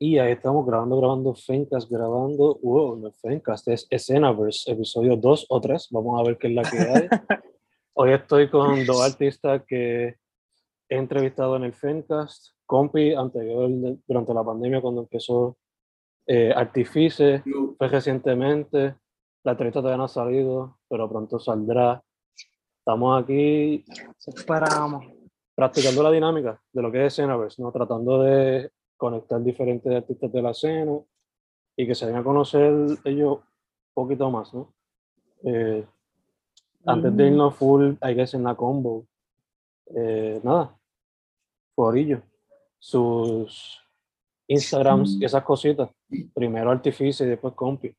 Y ahí estamos grabando, grabando Fencast, grabando, wow, no es Fencast, es Escenaverse, episodio 2 o 3, vamos a ver qué es la que hay. Hoy estoy con dos artistas que he entrevistado en el Fencast, Compi, anterior, durante la pandemia cuando empezó eh, Artifice, fue recientemente, la entrevista todavía no ha salido, pero pronto saldrá. Estamos aquí, Esperamos. practicando la dinámica de lo que es Escenaverse, ¿no? tratando de conectar diferentes artistas de la escena y que se den a conocer ellos un poquito más, ¿no? Eh, antes de irnos full, I guess, en la combo, eh, nada, Forillo, sus Instagrams y esas cositas, primero Artificio y después Compi.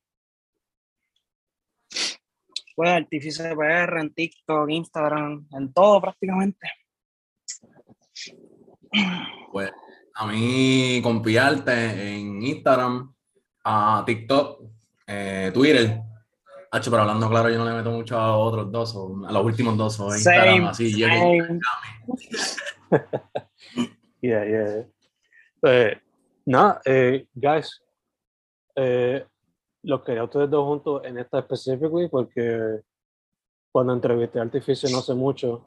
Pues Artificio PR en TikTok, Instagram, en todo prácticamente. Pues a mí compiarte en Instagram, a TikTok, eh, Twitter. Hacho, pero hablando claro, yo no le meto mucho a otros dos, o a los últimos dos, o Instagram, Same, así. Yeah, yeah. Eh, nada, eh, guys, eh, los quería a ustedes dos juntos en esta específica porque cuando entrevisté a Artificio no hace mucho,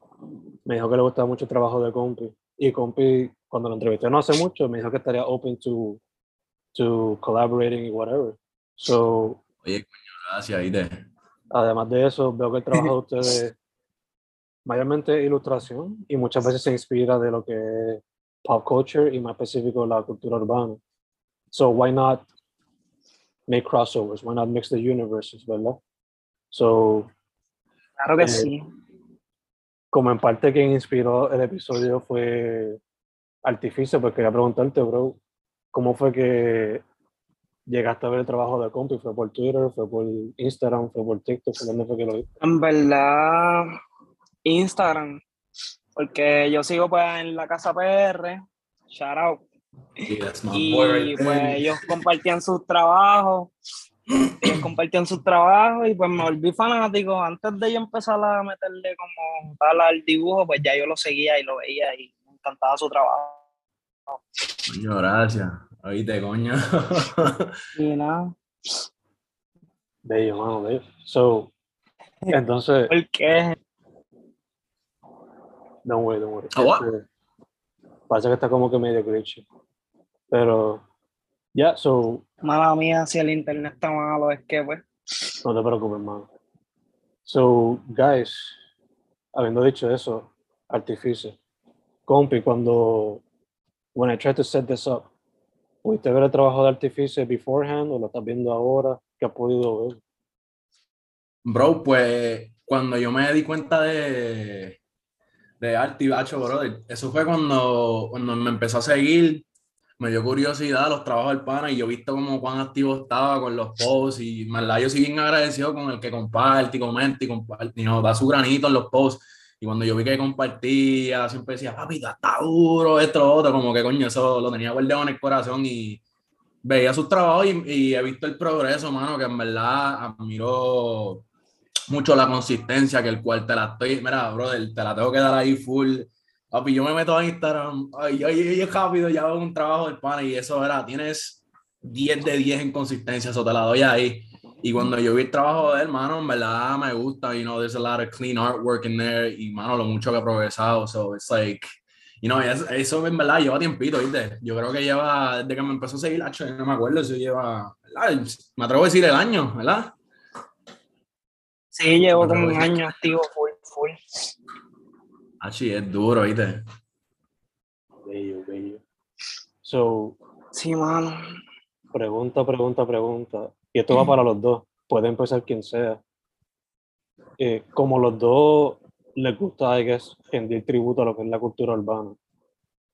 me dijo que le gustaba mucho el trabajo de Compi. Y Compi, cuando lo entrevisté no hace mucho, me dijo que estaría open to, to collaborating y whatever. So, Oye, coño, gracias, ¿viste? además de eso, veo que el trabajo de ustedes mayormente ilustración y muchas veces se inspira de lo que es pop culture y más específico la cultura urbana. So why not make crossovers? Why not mix the universes, verdad? So, Claro que Eh, sí. Como en parte quien inspiró el episodio fue Artificio, pues quería preguntarte, bro, ¿cómo fue que llegaste a ver el trabajo de Compi? ¿Fue por Twitter? ¿Fue por Instagram? ¿Fue por TikTok? ¿Por dónde fue que lo viste? En verdad, Instagram. Porque yo sigo pues en la casa PR. Shout out. Boy Y pues ellos compartían sus trabajos. Ellos compartían sus trabajos y pues me volví fanático. Antes de yo empezar a meterle como tal al dibujo, pues ya yo lo seguía y lo veía y me encantaba su trabajo. Coño, gracias. Oíste, coño. Y nada, Bello, mano, bello. So, entonces, porque don't worry, don't worry. Oh, what? Este, parece que está como que medio glitchy. Pero, ya, so, mala mía, si el internet está malo, es que pues. no te preocupes, mano. So, guys, habiendo dicho eso, artificio. Compi, cuando, when I tried to set this up, ¿pudiste ver el trabajo de artificio beforehand o lo estás viendo ahora? ¿Qué has podido ver? Bro, pues cuando yo me di cuenta de, de arte y bacho, brother, eso fue cuando, cuando me empezó a seguir, me dio curiosidad los trabajos del pana y yo he visto como cuán activo estaba con los posts y verdad yo soy bien agradecido con el que comparte y comenta y comparte y nos da su granito en los posts. Y cuando yo vi que compartía, siempre decía, papi, está duro, esto, lo otro, como que coño, eso lo tenía guardado en el corazón y veía sus trabajos y, y he visto el progreso, mano, que en verdad admiro mucho la consistencia, que el cual te la estoy, mira, brother, te la tengo que dar ahí full. Papi, yo me meto a Instagram, ay, ay, ay, rápido, ya hago un trabajo del pan y eso, era, tienes 10 de 10 en consistencia, eso te la doy ahí. Y cuando yo vi el trabajo de él, mano, en verdad me gusta, you know, there's a lot of clean artwork in there y, mano, lo mucho que ha progresado, so it's like, you know, eso, eso en verdad lleva tiempito, ¿viste? Yo creo que lleva, desde que me empezó a seguir, no me acuerdo si lleva, me atrevo a decir el año, ¿verdad? Sí, llevo como un año activo, full, full. Sí, es duro, ¿viste? Bello, bello. So, sí, mano. Pregunta, pregunta, pregunta. Y esto va para los dos. Puede empezar quien sea. Eh, como los dos les gusta, I guess, rendir tributo a lo que es la cultura urbana.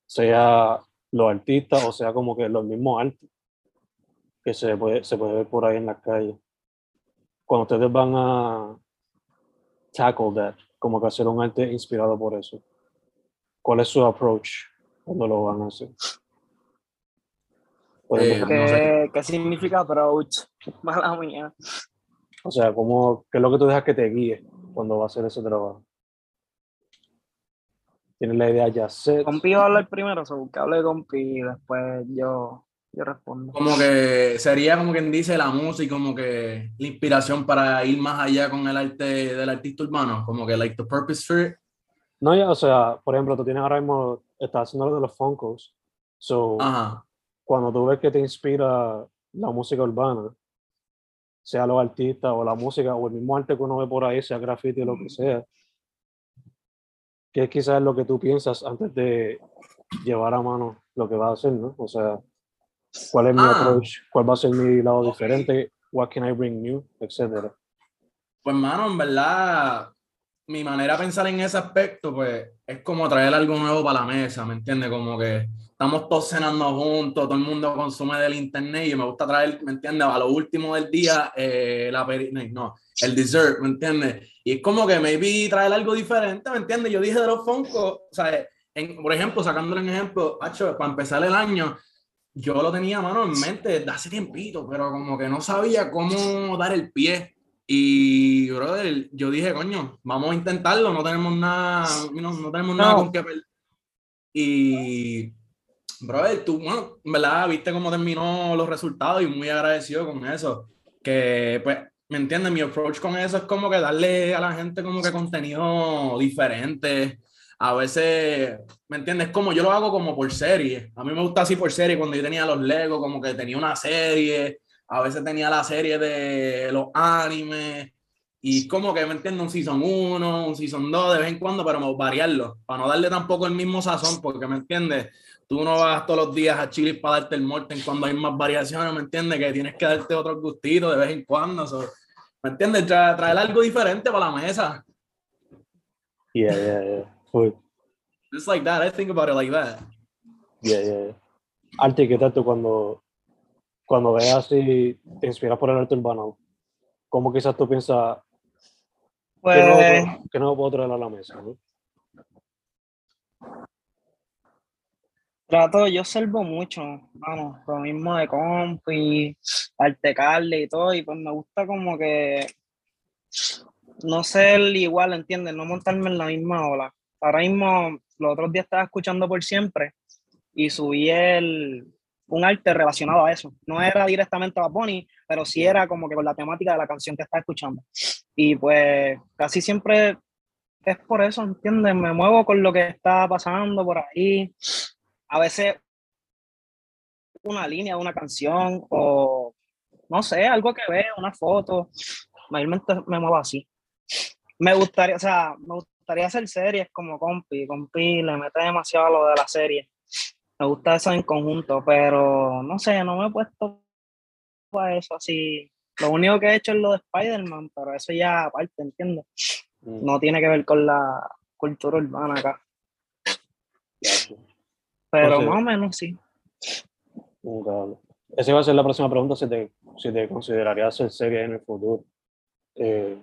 Sea los artistas o sea como que los mismos artes que se puede, se puede ver por ahí en las calles. Cuando ustedes van a tackle that, como que hacer un arte inspirado por eso, ¿cuál es su approach cuando lo van a hacer? Eh, ¿Qué, ¿Qué, significa approach? Mala mía. O sea, ¿cómo, ¿qué es lo que tú dejas que te guíe cuando va a hacer ese trabajo? ¿Tienes la idea ya set? Compi va a hablar primero, o que hable con Pi y después yo, yo respondo. Como que sería como quien dice la música, como que la inspiración para ir más allá con el arte del artista urbano, como que like the purpose for it. No, ya, o sea, por ejemplo, tú tienes ahora mismo, estás haciendo lo de los Funkos, so, Ajá cuando tú ves que te inspira la música urbana, sea los artistas o la música o el mismo arte que uno ve por ahí, sea graffiti o lo que sea, que quizás es lo que tú piensas antes de llevar a mano lo que vas a hacer, ¿no? O sea, ¿cuál es mi Ah. approach? ¿Cuál va a ser mi lado diferente? What can I bring new? Etcétera. Pues, mano, en verdad, mi manera de pensar en ese aspecto, pues, es como traer algo nuevo para la mesa, ¿me entiendes? Como que estamos todos cenando juntos, todo el mundo consume del internet y me gusta traer, ¿me entiendes? A lo último del día, eh, la no, el dessert, ¿me entiendes? Y es como que maybe traer algo diferente, ¿me entiendes? Yo dije de los Funko, o sea, en, por ejemplo, sacándole un ejemplo, hacho, para empezar el año, yo lo tenía, mano, en mente desde hace tiempito, pero como que no sabía cómo dar el pie. Y, brother, yo dije, coño, vamos a intentarlo, no tenemos nada, no, no tenemos nada con qué perder. Y, brother, tú, bueno, en verdad, viste cómo terminó los resultados y muy agradecido con eso. Que, pues, ¿me entiendes? Mi approach con eso es como que darle a la gente como que contenido diferente. A veces, ¿me entiendes? Como yo lo hago como por serie. A mí me gusta así por serie. Cuando yo tenía los Legos, como que tenía una serie. A veces tenía la serie de los animes. Y como que, ¿me entiendes? Un season 1, un season 2, de vez en cuando, pero variarlo. Para no darle tampoco el mismo sazón, porque, ¿me entiendes? Tú no vas todos los días a Chile para darte el Morten cuando hay más variaciones, ¿me entiendes? Que tienes que darte otro gustito de vez en cuando. so, ¿Me entiendes? Tra- traer algo diferente para la mesa. Yeah, yeah, yeah. Full. Just like that. I think about it like that. Yeah, yeah, yeah. Arte, ¿qué tal tú cuando, cuando veas y te inspiras por el arte urbano? ¿Cómo quizás tú piensas que Pues, no, que no puedo traer a la mesa? ¿no? trato, yo observo mucho, vamos, lo mismo de compi, arte Carly y todo, y pues me gusta como que no ser igual, ¿entiendes? No montarme en la misma ola. Ahora mismo, los otros días estaba escuchando por siempre y subí el, un arte relacionado a eso. No era directamente a Bunny, pero sí era como que con la temática de la canción que estaba escuchando. Y pues casi siempre es por eso, ¿entiendes? Me muevo con lo que está pasando por ahí. A veces una línea de una canción o no sé, algo que veo, una foto. Mayormente me muevo así. Me gustaría, o sea, me gustaría hacer series como Compi. Compi le mete demasiado a lo de la serie. Me gusta eso en conjunto, pero no sé, no me he puesto para eso así. Lo único que he hecho es lo de Spider-Man, pero eso ya aparte, ¿entiendes? Mm, No tiene que ver con la cultura urbana acá. Pero O sea- más o menos sí. Esa iba a ser la próxima pregunta, si te, si te considerarías hacer serie en el futuro. Eh,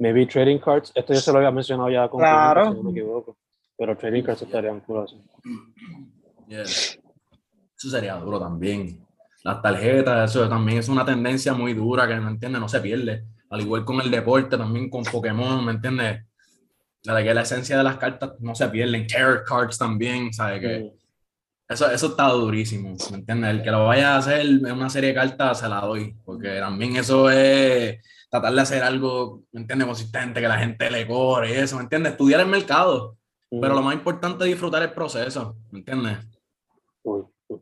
maybe trading cards, esto ya se lo había mencionado ya con Claro. si no me equivoco, pero trading cards estarían cool así. Yeah. Eso sería duro también. Las tarjetas, eso también es una tendencia muy dura que no entiende, no se pierde. al igual con el deporte, también con Pokémon, ¿me entiendes? La que la esencia de las cartas no se pierden, tarot cards también, ¿sabes? Que Mm. eso, eso está durísimo, ¿me entiendes? El que lo vaya a hacer en una serie de cartas se la doy, porque también eso es tratar de hacer algo, ¿me entiendes? Consistente, que la gente le corre y eso, ¿me entiendes? Estudiar el mercado, Mm. pero lo más importante es disfrutar el proceso, ¿me entiendes? Uy, uy.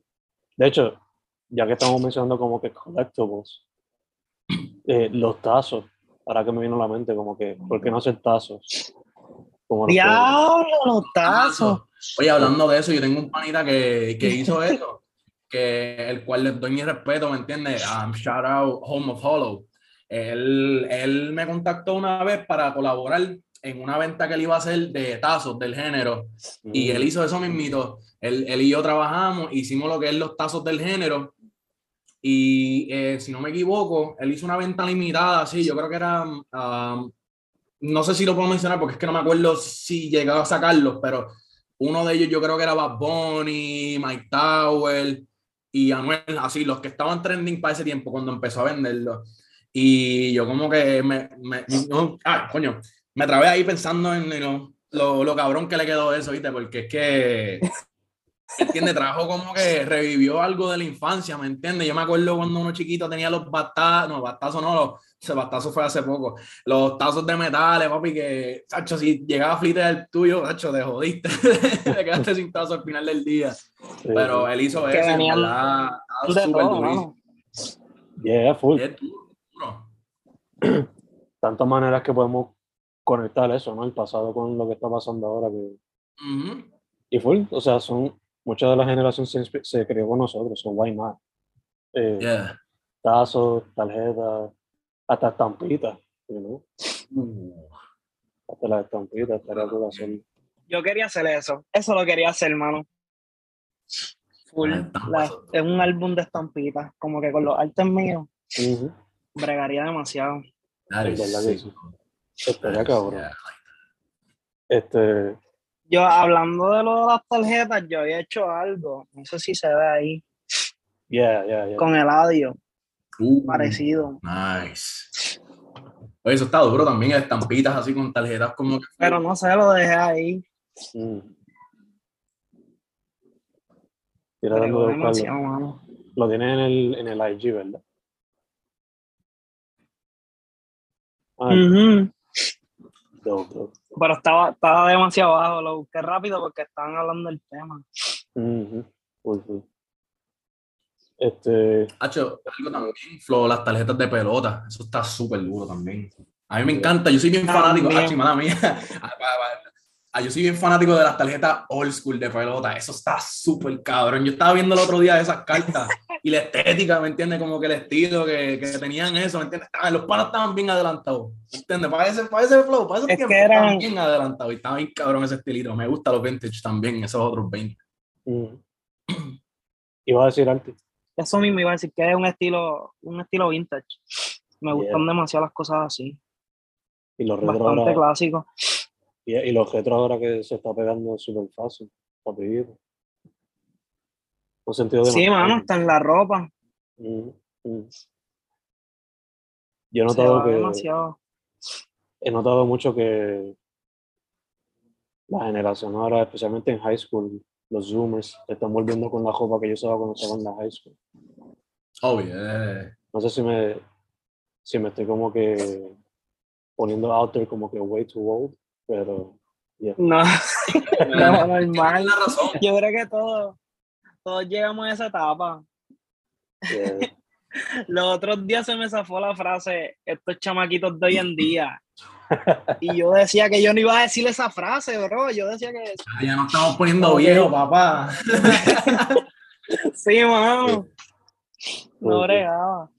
De hecho, ya que estamos mencionando como que collectibles, eh, los tazos, ahora que me vino a la mente, como que, ¿por qué no hacer tazos? Como los que- los tazos. Oye, hablando de eso, yo tengo un panita que, que hizo eso, que el cual le doy mi respeto, ¿me entiendes? Um, shout out Home of Hollow. Él, él me contactó una vez para colaborar en una venta que él iba a hacer de tazos del género y Mm. él hizo eso mismito. Él, él y yo trabajamos, hicimos lo que es los tazos del género y eh, si no me equivoco, él hizo una venta limitada, sí, yo creo que era, um, no sé si lo puedo mencionar porque es que no me acuerdo si llegaba a sacarlos, pero uno de ellos yo creo que era Bad Bunny, Mike Tower y Anuel, así, los que estaban trending para ese tiempo cuando empezó a venderlo. Y yo como que me, me no, ah, coño, me trabé ahí pensando en you know, lo, lo cabrón que le quedó eso, ¿viste? Porque es que, ¿entiendes? Trajo como que revivió algo de la infancia, ¿me entiendes? Yo me acuerdo cuando uno chiquito tenía los batazos, no, batazos no, los, ese batazo fue hace poco, los tazos de metales, papi, que, Sacho, si llegaba flite del tuyo, Sacho, te jodiste, te quedaste sin tazo al final del día. Sí, Pero él hizo eso, verdad, estaba súper durísimo. Yeah, full. Duro. Tantas maneras que podemos conectar eso, ¿no? El pasado con lo que está pasando ahora. Que... Y full, o sea, son, mucha de la generación se, se crió con nosotros, son why not? Eh, Yeah. Tazos, tarjetas, hasta estampitas, you know? Uh, Hasta las estampitas, estaría cool hacer. Yo quería hacer eso. Eso lo quería hacer, hermano. Full. Las. La- es un álbum de estampitas. Como que con los artes míos, bregaría demasiado. Estaría cabrón. Este, Yo, hablando de lo de las tarjetas, yo había hecho algo. No sé si se ve ahí. yeah, yeah, yeah. Con el audio, Uh, parecido. Nice. Oye, eso está duro también, estampitas así con tarjetas como que. Pero no sé, lo dejé ahí. Mm. Dando de. Lo tienes en el, en el IG, ¿verdad? Ah. Pero estaba, estaba demasiado bajo. Lo busqué rápido porque estaban hablando del tema. Full. Este, Hacho, algo también, Flo, las tarjetas de pelota, eso está súper duro también. A mí me encanta, yo soy bien fanático, También. Hachi, mala mía. Ah, Yo soy bien fanático de las tarjetas old school de pelota, eso está súper cabrón. Yo estaba viendo el otro día esas cartas y la estética, ¿me entiendes? Como que el estilo que, que tenían eso, ¿me entiendes? Ah, los panas estaban bien adelantados, ¿me entiendes? Para ese, para ese flow, para ese Es tiempo que eran- estaban bien adelantados y estaba bien cabrón ese estilito. Me gusta los vintage también, esos otros 20. ujú. iba a decir arte. Eso mismo iba a decir que es un estilo, un estilo vintage. Me gustan demasiado las cosas así. Y los retro Bastante ahora, clásico. Y, y los retro ahora que se está pegando súper fácil, rapidito. Un sentido de Sí, mano, está en la ropa. Ujú, ujú. Yo he notado que demasiado. he notado mucho que la generación ahora, especialmente en high school, los zoomers se están volviendo con la ropa que yo usaba cuando estaba en la high school. Oh, yeah. No sé si me, si me estoy como que poniendo out there como que way too old, pero yeah. No, no, normal. La razón. Yo creo que todos, todos llegamos a esa etapa. yeah. Los otros días se me zafó la frase, estos chamaquitos de hoy en día. Y yo decía que yo no iba a decir esa frase, bro. Yo decía que Ah, Ya nos estamos poniendo Ok. viejos, papá. sí, mano. No bregaba.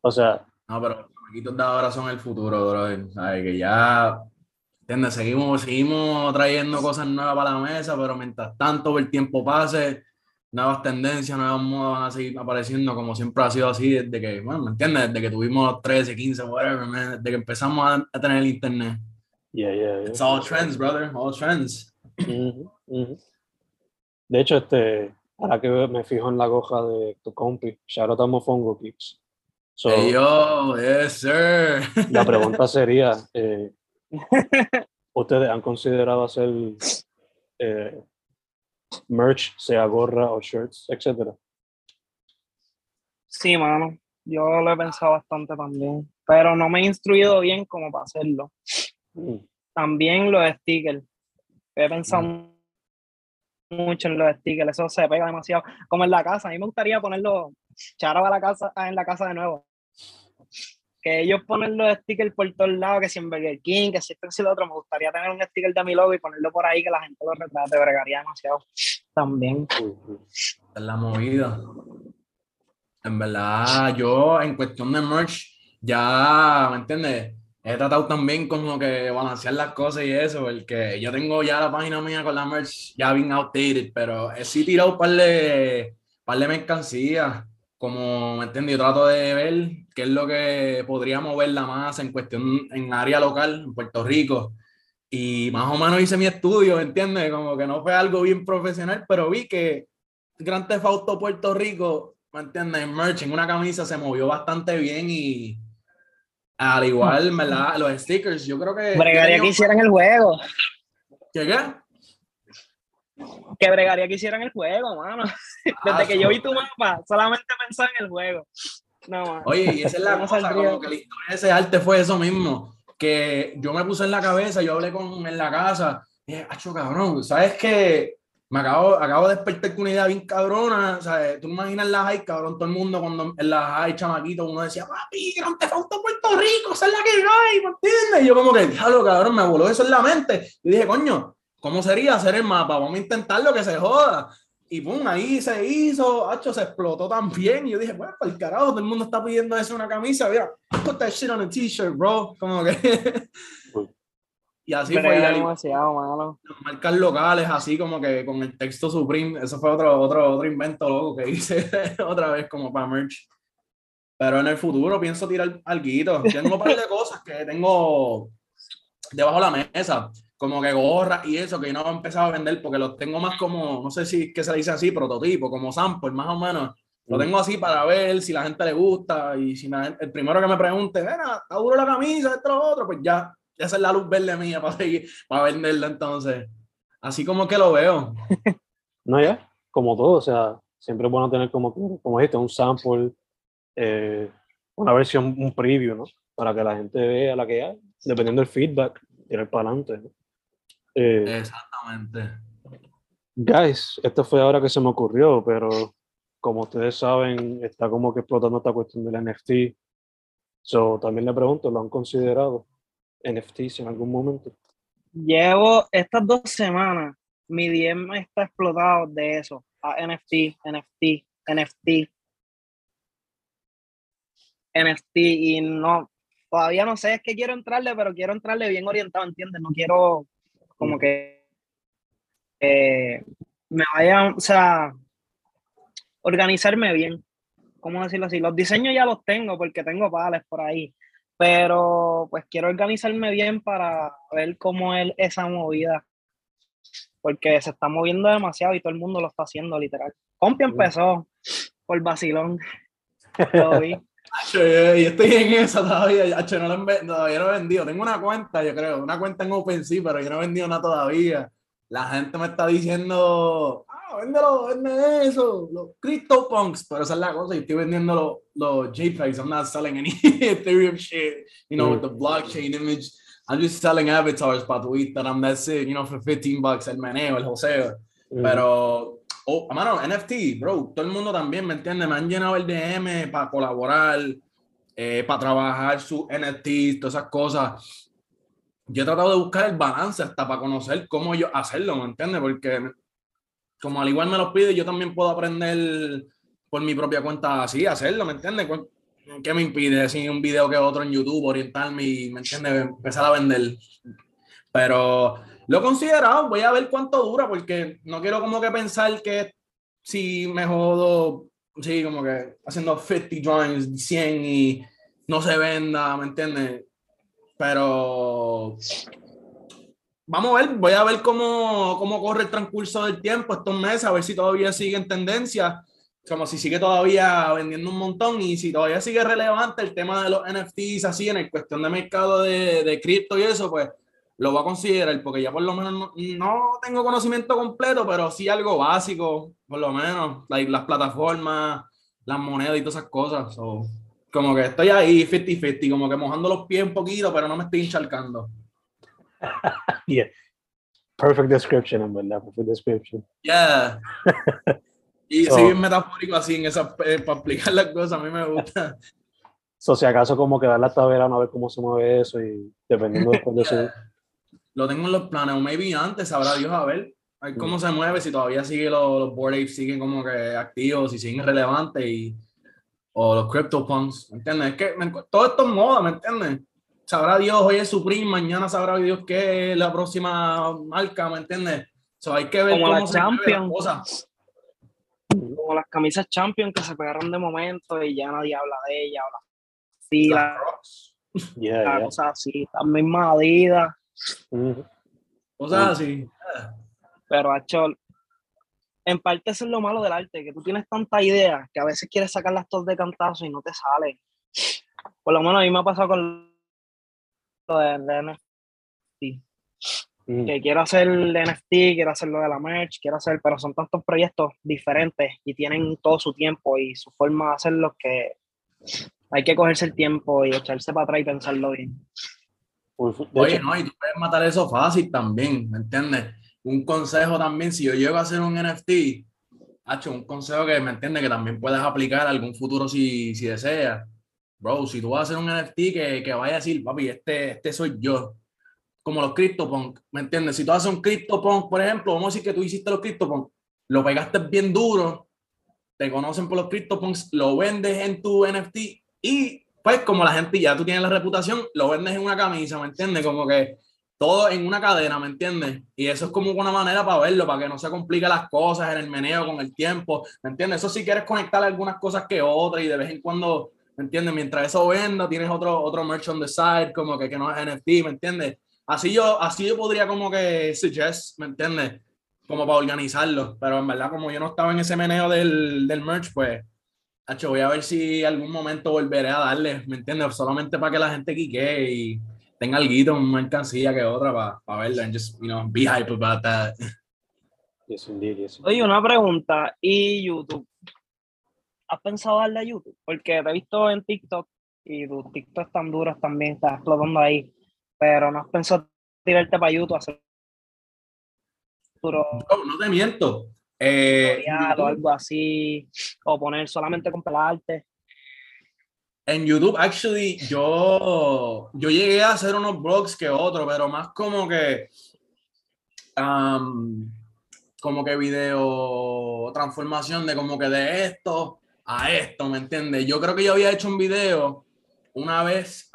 O sea, No, pero los chamaquitos de ahora son el futuro, brother. ¿Sabes? Que ya, ¿entiendes? Seguimos, seguimos trayendo cosas nuevas para la mesa, pero mientras tanto el tiempo pase, nuevas tendencias, nuevas modas van a seguir apareciendo como siempre ha sido así desde que, bueno, ¿me entiendes? Desde que tuvimos 13, 15, whatever, man, desde que empezamos a, a tener el internet. yeah, yeah, yeah. It's all trends, brother, all trends. Ujú, ujú. De hecho, este, ahora que me fijo en la goja de tu compi, a Mofongo Kicks. So, Hey, yo, yes, sir. la pregunta sería, eh, ¿ustedes han considerado hacer eh, merch, sea gorra o shirts, etcétera? Sí, mano. Yo lo he pensado bastante también. Pero no me he instruido bien como para hacerlo. Mm, También los stickers. He pensado mucho en los stickers. Eso se pega demasiado. Como en la casa. A mí me gustaría ponerlo charo a la casa, en la casa de nuevo. Que ellos ponen los stickers por todos lados, que si en Burger King, que si esto, que si lo otro. Me gustaría tener un sticker de mi logo y ponerlo por ahí que la gente lo retrate. Bregaría demasiado. También. Es la movida. En verdad, yo en cuestión de merch, ya, ¿me entiendes? He tratado también como que balancear las cosas y eso, porque yo tengo ya la página mía con la merch ya bien outdated, pero he sí tirado un par de, par de mercancías, como, ¿me entiendes? Yo trato de ver qué es lo que podría moverla más en cuestión, en área local, en Puerto Rico. Y más o menos hice mi estudio, ¿me entiendes? Como que no fue algo bien profesional, pero vi que Grand Theft Puerto Rico, ¿me entiendes? En merch, en una camisa se movió bastante bien y al igual, ¿verdad? Los stickers, yo creo que... Bregaría que hicieran el juego. ¿Qué qué? Que bregaría que hicieran el juego, mano. Desde Ah, que yo vi tu mapa, solamente pensaba en el juego. No, mano. Oye, y esa es la ¿Cómo cosa, saldría? como que la historia de ese arte fue eso mismo, que yo me puse en la cabeza, yo hablé con en la casa, y dije, acho, cabrón, ¿sabes qué? Me acabo, acabo de despertar con una idea bien cabrona, ¿sabes? Tú imaginas las high, cabrón, todo el mundo cuando en las high, chamaquito, uno decía, papi, Theft Auto Puerto Rico, esa es la que hay, ¿me entiendes? Y yo como que, diablo, cabrón, me voló eso en la mente. Y dije, coño, ¿cómo sería hacer el mapa? Vamos a intentarlo que se joda. Y pum, ahí se hizo, hacho, se explotó también. Y yo dije, bueno, para el carajo, todo el mundo está pidiendo eso una camisa. Mira, put that shit on a t-shirt, bro. Como que. Y así fue. Bregaría y demasiado, las marcas locales, así como que con el texto Supreme. Eso fue otro, otro, otro invento loco que hice otra vez como para merch. Pero en el futuro pienso tirar algo. Tengo un par de cosas que tengo debajo de la mesa, como que gorras y eso, que no he empezado a vender porque los tengo más como, no sé si es que se dice así, prototipo, como sample, más o menos. Lo tengo así para ver si la gente le gusta y si la gente- el primero que me pregunte, mira, está duro la camisa, esto, lo otro, pues ya, esa es la luz verde mía para seguir, para venderla entonces. Así como que lo veo. No, ya, como todo, o sea, siempre es bueno tener como, como dijiste, un sample, eh, una versión, un preview, ¿no? Para que la gente vea la que hay, dependiendo del feedback, tirar para adelante. ¿no? Eh, Exactamente. guys, esto fue ahora que se me ocurrió, pero como ustedes saben, está como que explotando esta cuestión del NFT. So, también le pregunto, ¿lo han considerado NFTs en algún momento? Llevo estas dos semanas, mi DM está explotado de eso. A NFT, NFT, NFT, NFT y no, todavía no sé, es que quiero entrarle, pero quiero entrarle bien orientado, ¿entiendes? No quiero como que eh, me vaya, o sea, organizarme bien. ¿Cómo decirlo así? Los diseños ya los tengo porque tengo pales por ahí, pero pues quiero organizarme bien para ver cómo es esa movida. Porque se está moviendo demasiado y todo el mundo lo está haciendo, literal. Compi empezó por vacilón. Lo vi. Acho, yo, yo estoy en eso todavía. Acho, no lo he todavía no he vendido. Tengo una cuenta, yo creo, una cuenta en OpenSea, pero yo no he vendido nada todavía. La gente me está diciendo, ah, véndelo, vende eso, los CryptoPunks, pero esa es la cosa. Yo estoy vendiendo los, los JPEGs. I'm not selling any Ethereum shit, you know, with the blockchain image. I'm just selling avatars para tu Instagram, that's it, you know, for 15 bucks, el meneo, el joseo. Pero, oh, mano, NFT, bro, todo el mundo también, ¿me entiendes? Me han llenado el DM para colaborar, eh, para trabajar su NFT, todas esas cosas. Yo he tratado de buscar el balance hasta para conocer cómo yo hacerlo, ¿me entiendes? Porque como al igual me lo pide, yo también puedo aprender por mi propia cuenta así, hacerlo, ¿me entiendes? ¿Cu- ¿Qué me impide? Si un video que otro en YouTube, orientarme y, ¿me entiendes? Empezar a vender. Pero lo he considerado, voy a ver cuánto dura, porque no quiero como que pensar que si me jodo, sí, como que haciendo 50 drawings, 100 y no se venda, ¿me entiendes? Pero vamos a ver, voy a ver cómo, cómo corre el transcurso del tiempo estos meses, a ver si todavía sigue en tendencia. como si sigue todavía vendiendo un montón y si todavía sigue relevante el tema de los NFTs así en el cuestión de mercado de, de cripto y eso, pues lo voy a considerar porque ya por lo menos no, tengo conocimiento completo, pero sí algo básico, por lo menos, las plataformas, las monedas y todas esas cosas. como que estoy ahí 50-50, como que mojando los pies un poquito, pero no me estoy encharcando. yeah. Perfect description, en verdad, perfect description. Yeah. y so, bien metafórico así en esa, eh, para explicar las cosas, a mí me gusta. So, si acaso como quedarla hasta verano a ver cómo se mueve eso y dependiendo después de eso lo tengo en los planes, o maybe antes, sabrá Dios a ver, a ver cómo se mueve, si todavía sigue los, los board apes siguen como que activos, si siguen relevantes, y, o los CryptoPunks, ¿me entiendes? Es que todo esto es moda, ¿me entiendes? Sabrá Dios, hoy es Supreme, mañana sabrá Dios qué es la próxima marca, ¿me entiendes? So, hay que ver como cómo la se Champion. las cosas. Como las camisas Champion que se pegaron de momento y ya nadie habla de ellas, o las filas, Yeah, yeah. cosas así, las mismas Adidas. Mhm. Cosas así. Pero, Achol, en parte eso es lo malo del arte, que tú tienes tanta idea que a veces quieres sacarlas todas de cantazo y no te salen. Por lo menos a mí me ha pasado con lo de, de NFT. Mm. Que quiero hacer el NFT, quiero hacer lo de la merch, quiero hacer, pero son tantos proyectos diferentes y tienen todo su tiempo y su forma de hacerlo que hay que cogerse el tiempo y echarse para atrás y pensarlo bien. De Oye, hecho, no, y tú puedes matar eso fácil también, ¿me entiendes? Un consejo también, si yo llego a hacer un NFT, hecho un consejo que, ¿me entiendes? Que también puedes aplicar a algún futuro si, si deseas. Bro, si tú vas a hacer un NFT que, que vaya a decir, papi, este, este soy yo. Como los CryptoPunk, ¿me entiendes? Si tú haces un CryptoPunk, por ejemplo, vamos a decir que tú hiciste los CryptoPunk, lo pegaste bien duro, te conocen por los CryptoPunks, lo vendes en tu NFT y pues como la gente ya tú tienes la reputación, lo vendes en una camisa, ¿me entiendes? Como que todo en una cadena, ¿me entiendes? Y eso es como una manera para verlo, para que no se compliquen las cosas en el meneo con el tiempo, ¿me entiendes? Eso si quieres conectar algunas cosas que otras y de vez en cuando, ¿me entiendes? Mientras eso venda, tienes otro, otro merch on the side, como que, que no es NFT, ¿me entiendes? Así yo, así yo podría como que suggest, ¿me entiendes? Como para organizarlo, pero en verdad como yo no estaba en ese meneo del, del merch, pues Hacho, voy a ver si algún momento volveré a darle, ¿me entiendes? Solamente para que la gente quique y tenga algo, una mercancía que otra para, para verlo and just, you know, be hype about that. yes, indeed, yes, indeed. Oye, una pregunta, ¿y YouTube? ¿Has pensado darle a YouTube? Porque te he visto en TikTok y tus TikTok están duros también, estás explotando ahí, pero no has pensado tirarte para YouTube a hacer duro No, no te miento. Eh, o algo así, o poner solamente con pelarte. en YouTube, actually, yo, yo llegué a hacer unos blogs que otros, pero más como que, um, como que video transformación de como que de esto a esto, ¿me entiendes? Yo creo que yo había hecho un video una vez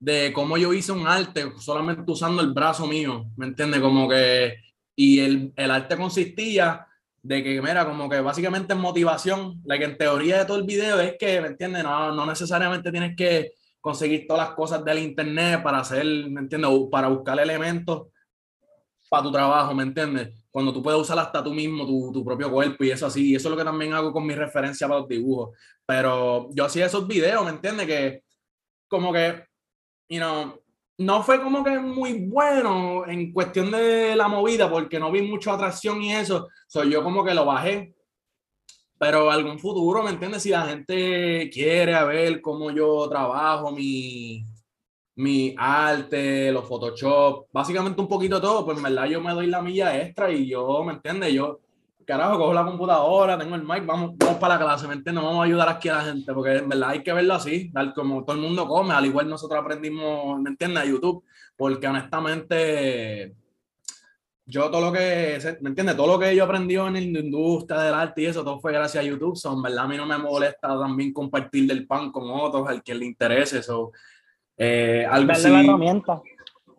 de cómo yo hice un arte solamente usando el brazo mío, ¿me entiendes? Como que, y el, el arte consistía de que, mira, como que básicamente es motivación, la que en teoría de todo el video es que, ¿me entiendes? No, no necesariamente tienes que conseguir todas las cosas del internet para hacer, ¿me entiendes? Para buscar elementos para tu trabajo, ¿me entiendes? Cuando tú puedes usar hasta tú mismo, tu, tu propio cuerpo y eso así, y eso es lo que también hago con mi referencia para los dibujos. Pero yo hacía esos videos, ¿me entiendes? Que como que, you know, no fue como que muy bueno en cuestión de la movida, porque no vi mucha atracción y eso. Soy yo como que lo bajé. Pero algún futuro, ¿me entiendes? Si la gente quiere a ver cómo yo trabajo mi, mi arte, los Photoshop, básicamente un poquito todo, pues en verdad yo me doy la milla extra y yo, ¿me entiendes? Yo, carajo, cojo la computadora, tengo el mic, vamos, vamos para la clase, ¿me entiendes? Vamos a ayudar aquí a la gente, porque en verdad hay que verlo así, tal como todo el mundo come, al igual nosotros aprendimos, ¿me entiendes? A YouTube, porque honestamente, yo todo lo que, ¿me entiendes? Todo lo que yo aprendí en la industria del arte y eso, todo fue gracias a YouTube, so, en verdad a mí no me molesta también compartir del pan con otros, al que le interese, eso. Eh, algo Darle la así. herramienta.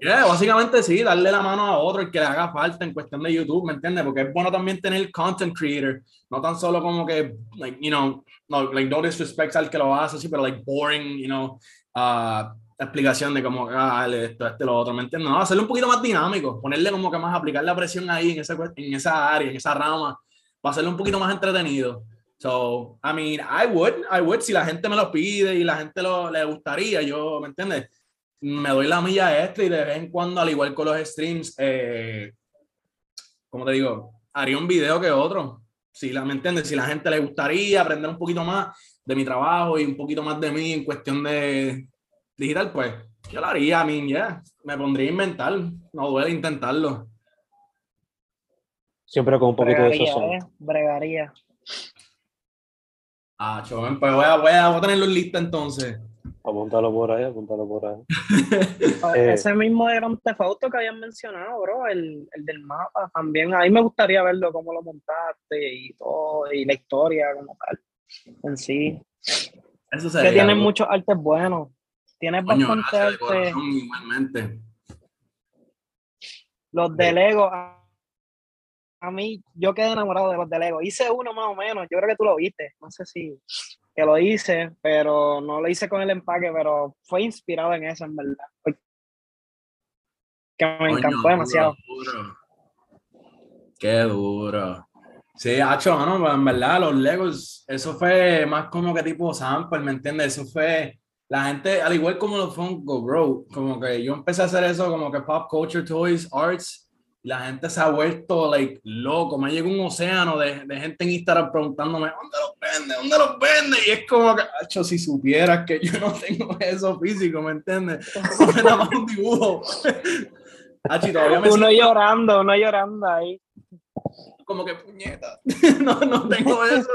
Yeah, básicamente sí, darle la mano a otro el que le haga falta en cuestión de YouTube, ¿me entiendes? Porque es bueno también tener content creator, no tan solo como que, like, you know, no, like, no disrespect al que lo hace, sí, pero like boring, you know, uh, explicación de cómo, ah, esto, este, lo otro, ¿me entiendes? No, hacerlo un poquito más dinámico, ponerle como que más, aplicar la presión ahí en esa, en esa área, en esa rama, para hacerlo un poquito más entretenido. So, I mean, I would, I would, si la gente me lo pide y la gente lo, le gustaría, yo, ¿me entiendes? Me doy la milla extra y de vez en cuando, al igual con los streams, eh, como te digo, haría un video que otro. Si la, ¿me entiendes? Si la gente le gustaría aprender un poquito más de mi trabajo y un poquito más de mí en cuestión de digital, pues yo lo haría, a mí, yeah. Me pondría a inventar, no duele intentarlo. Siempre con un poquito de Bregaría, sazón. eh, bregaría. Ah, chaval, pues voy a, voy, a, voy a tenerlo en lista entonces. Apúntalo por ahí, apúntalo por ahí. Ah, Eh. Ese mismo de Grand Theft Auto que habían mencionado, bro, el, el del mapa también. A mí me gustaría verlo, cómo lo montaste y todo, y la historia como tal, en sí. Eso Que sería. tienen bro. muchos artes buenos. Tienes Coño, bastante gracias arte. igualmente. Los de Lego, a, mí, yo quedé enamorado de los de Lego. Hice uno más o menos, yo creo que tú lo viste, no sé si que lo hice, pero no lo hice con el empaque, pero fue inspirado en eso, en verdad. Que me Coño, encantó duro, demasiado. duro. Qué duro. Sí, hacho, mano, pues, en verdad, los Legos, eso fue más como que tipo sample, ¿me entiendes? Eso fue, la gente, al igual como los Funko, bro, como que yo empecé a hacer eso como que pop culture, toys, arts, la gente se ha vuelto, like, loco, me llega un océano de, de gente en Instagram preguntándome, ¿dónde los vende? ¿Dónde los vende? Y es como que, hacho, si supieras que yo no tengo eso físico, ¿me entiendes? Me da más un dibujo. Hacho, y todavía me Uno siento- llorando, uno llorando ahí. como que puñeta. no, no tengo eso.